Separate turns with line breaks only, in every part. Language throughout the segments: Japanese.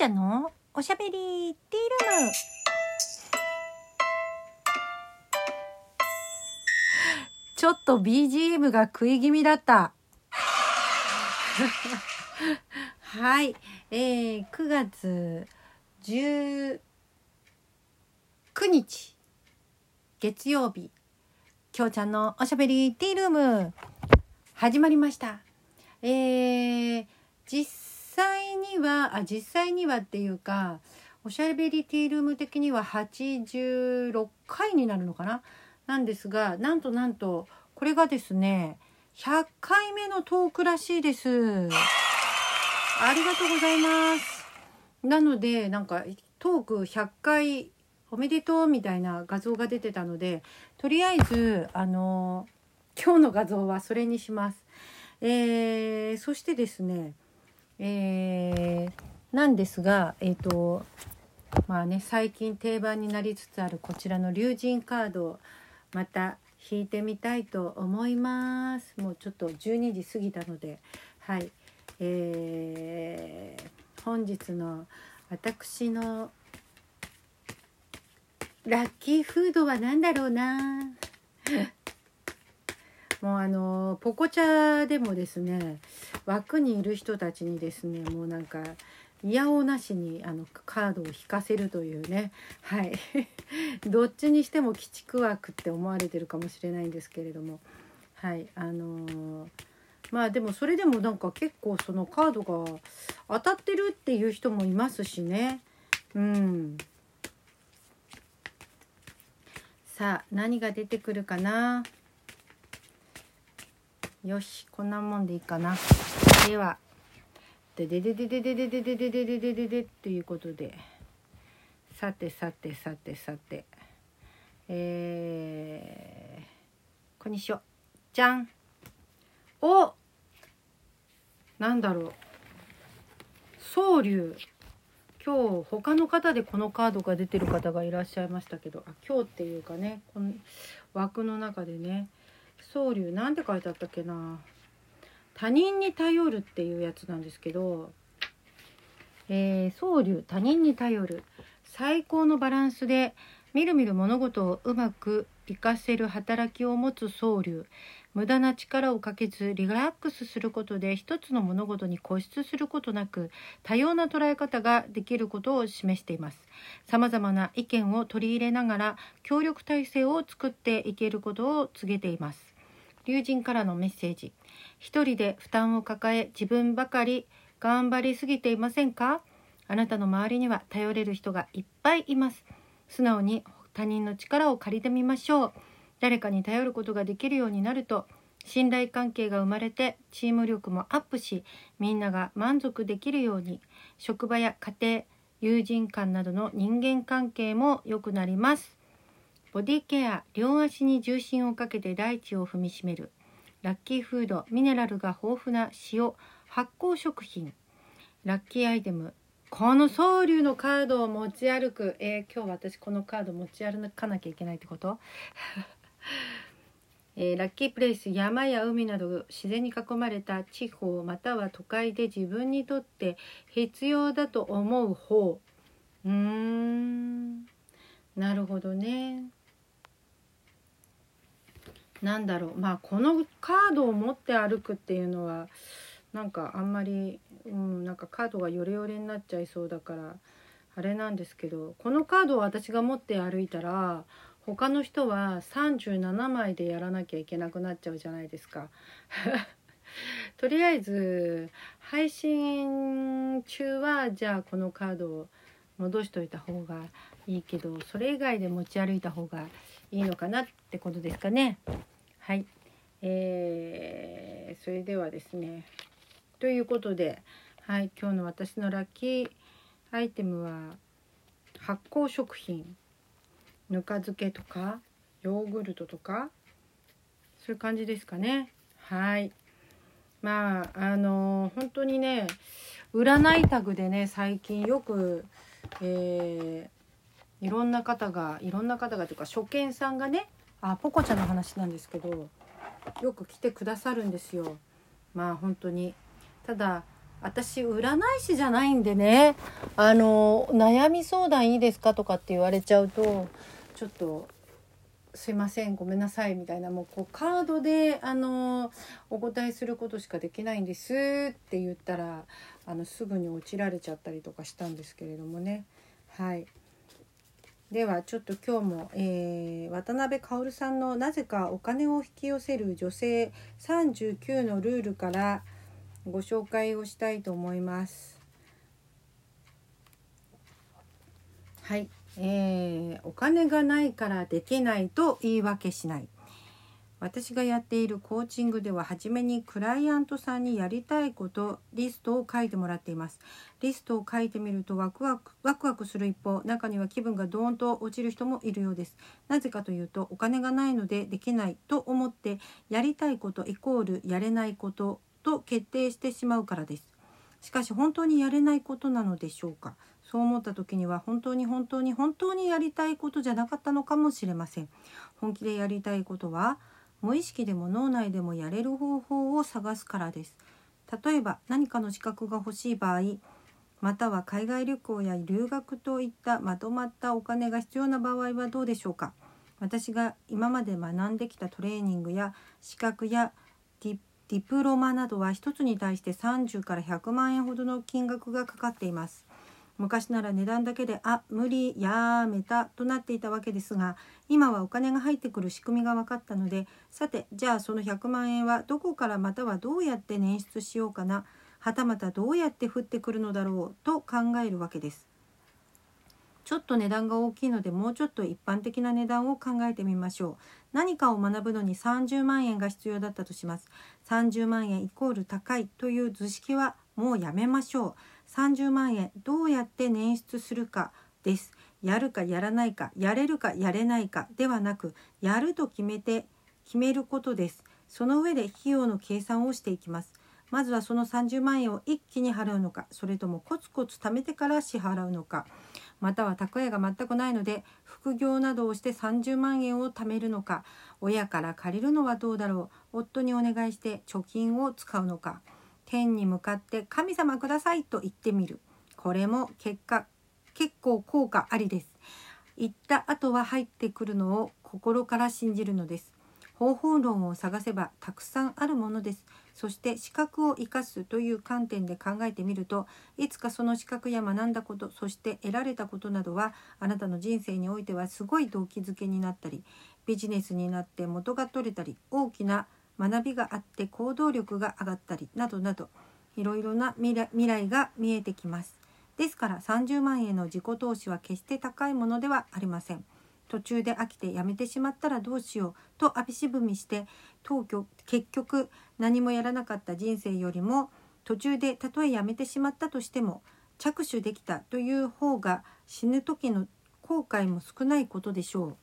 ちゃんの？おしゃべりティールームちょっと BGM が食い気味だった。はい、えー、9月19日月曜日きょうちゃんのおしゃべりティールーム。始まりました。えー、実際にはあ実際にはっていうかおしゃべりティールーム的には86回になるのかな？なんですがなんとなんとこれがですね100回目のトークらしいです。ありがとうございます。なのでなんかトーク100回おめでとうみたいな画像が出てたのでとりあえずあの今日の画像はそれにします。えー、そしてですねえー、なんですがえっ、とまあね最近定番になりつつあるこちらの龍神カードをまた引いてみたいと思います。もうちょっと12時過ぎたのではい、えー、本日の私のラッキーフードは何だろうなもうあのポコチャでもですね枠にいる人たちにですねもうなんか嫌おなしにあのカードを引かせるというねはい。どっちにしても鬼畜枠って思われてるかもしれないんですけれどもはい。あのーまあでもそれでもなんか結構そのカードが当たってるっていう人もいますしね。うん。さあ何が出てくるかな？よしこんなもんでいいかな。ではでででででででででででででででということでさてさてさてさてえー、これにしようじゃんおなんだろう宗龍今日他の方でこのカードが出てる方がいらっしゃいましたけどあ今日っていうかねこの枠の中でね宗龍なんて書いてあったっけな。他人に頼るっていうやつなんですけどえー、宗龍他人に頼る。最高のバランスでみるみる物事をうまく活かせる働きを持つ宗龍無駄な力をかけずリラックスすることで一つの物事に固執することなく多様な捉え方ができることを示しています。様々な意見を取り入れながら協力体制を作っていけることを告げています。友人からのメッセージ。一人で負担を抱え自分ばかり頑張りすぎていませんか？あなたの周りには頼れる人がいっぱいいます。素直に他人の力を借りてみましょう。誰かに頼ることができるようになると信頼関係が生まれてチーム力もアップしみんなが満足できるように職場や家庭友人間などの人間関係も良くなります。ボディケア両足に重心をかけて大地を踏みしめる。ラッキーフードミネラルが豊富な塩発酵食品。ラッキーアイテム。この総流のカードを持ち歩く。えー、今日私このカード持ち歩かなきゃいけないってこと？えー、ラッキープレイス山や海など自然に囲まれた地方または都会で自分にとって必要だと思う方。うーん。なるほどね。なんだろうまあこのカードを持って歩くっていうのはなんかあんまり、うん、なんかカードがヨレヨレになっちゃいそうだからあれなんですけどこのカードを私が持って歩いたら他の人は37枚でやらなきゃいけなくなっちゃうじゃないですか。とりあえず配信中はじゃあこのカードを戻しといた方がいいけどそれ以外で持ち歩いた方がいいのかなってことですかね。はい、えー、それではですねということで、はい、今日の私のラッキーアイテムは発酵食品。ぬか漬けとかヨーグルトとかそういう感じですかね。はい。まああの本当にね占いタグでね最近よく、えー、いろんな方がいろんな方がというか初見さんがねあポコちゃんの話なんですけどよく来てくださるんですよ。まあ本当に。ただ私占い師じゃないんでね。あの悩み相談いいですかとかって言われちゃうとちょっとすいませんごめんなさいみたいなもうこうカードであのお答えすることしかできないんですって言ったらあのすぐに落ちられちゃったりとかしたんですけれどもね。はい。ではちょっと今日も、えー、渡辺薫さんのなぜかお金を引き寄せる女性39のルールからご紹介をしたいと思います。はい、えー、お金がないからできないと言い訳しない。私がやっているコーチングでは初めにクライアントさんにやりたいことリストを書いてもらっています。リストを書いてみるとワクワクワクワクする一方中には気分がドーンと落ちる人もいるようです。なぜかというとお金がないのでできないと思ってやりたいことイコールやれないことと決定してしまうからです。しかし本当にやれないことなのでしょうか？そう思った時には本当に本当に本当にやりたいことじゃなかったのかもしれません。本気でやりたいことは無意識でも脳内でもやれる方法を探すからです。例えば何かの資格が欲しい場合または海外旅行や留学といったまとまったお金が必要な場合はどうでしょうか？私が今まで学んできたトレーニングや資格やディディプロマなどは1つに対して30から100万円ほどの金額がかかっています。昔なら値段だけであ無理やめたとなっていたわけですが今はお金が入ってくる仕組みが分かったのでさてじゃあその100万円はどこからまたはどうやって捻出しようかなはたまたどうやって降ってくるのだろうと考えるわけです。ちょっと値段が大きいのでもうちょっと一般的な値段を考えてみましょう。何かを学ぶのに30万円が必要だったとします。30万円イコール高いという図式はもうやめましょう。30万円どうやって捻出するかです。やるかやらないかやれるかやれないかではなくやると決めて決めることです。その上で費用の計算をしていきます。まずはその30万円を一気に払うのかそれともコツコツ貯めてから支払うのか。または蓄えが全くないので副業などをして30万円を貯めるのか。親から借りるのはどうだろう。夫にお願いして貯金を使うのか。天に向かって神様くださいと言ってみる。これも結果結構効果ありです。言った後は入ってくるのを心から信じるのです。方法論を探せばたくさんあるものです。そして資格を生かすという観点で考えてみるといつかその資格や学んだことそして得られたことなどはあなたの人生においてはすごい動機づけになったりビジネスになって元が取れたり大きな学びがあって行動力が上がったりなどなどいろいろな未来が見えてきます。ですから30万円の自己投資は決して高いものではありません。途中で飽きてやめてしまったらどうしようとあびしぶみして当局結局何もやらなかった人生よりも途中でたとえやめてしまったとしても着手できたという方が死ぬ時の後悔も少ないことでしょう。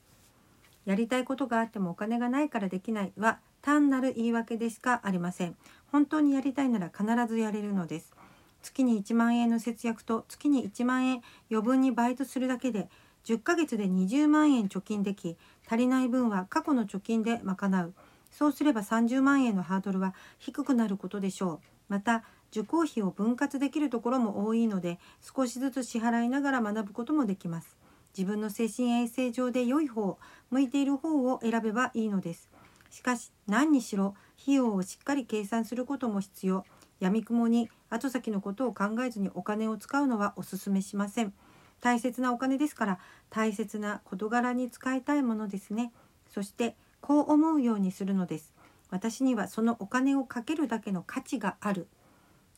やりたいことがあってもお金がないからできないは単なる言い訳でしかありません。本当にやりたいなら必ずやれるのです。月に1万円の節約と月に1万円余分にバイトするだけで10ヶ月で20万円貯金でき足りない分は過去の貯金で賄う。そうすれば30万円のハードルは低くなることでしょう。また受講費を分割できるところも多いので少しずつ支払いながら学ぶこともできます。自分の精神衛生上で良い方向いている方を選べばいいのです。しかし何にしろ費用をしっかり計算することも必要。やみくもに後先のことを考えずにお金を使うのはお勧めしません。大切なお金ですから大切な事柄に使いたいものですね。そしてこう思うようにするのです。私にはそのお金をかけるだけの価値がある。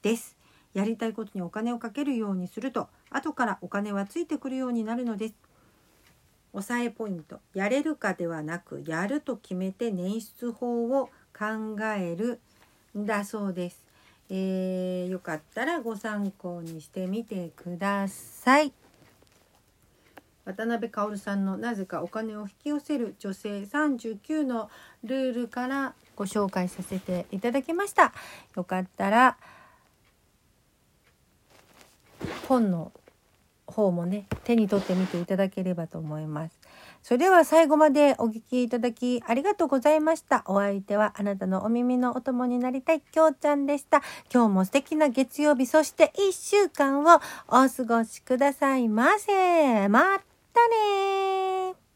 です。やりたいことにお金をかけるようにすると後からお金はついてくるようになるのです。押さえポイント。やれるかではなくやると決めて捻出法を考えるんだそうです、えー、よかったらご参考にしてみてください。渡辺薫さんのなぜかお金を引き寄せる女性39のルールからご紹介させていただきました。よかったら本の方もね手に取ってみていただければと思います。
それでは最後までお聞きいただきありがとうございました。お相手はあなたのお耳のお供になりたいきょうちゃんでした。今日も素敵な月曜日、そして1週間をお過ごしくださいませ。またね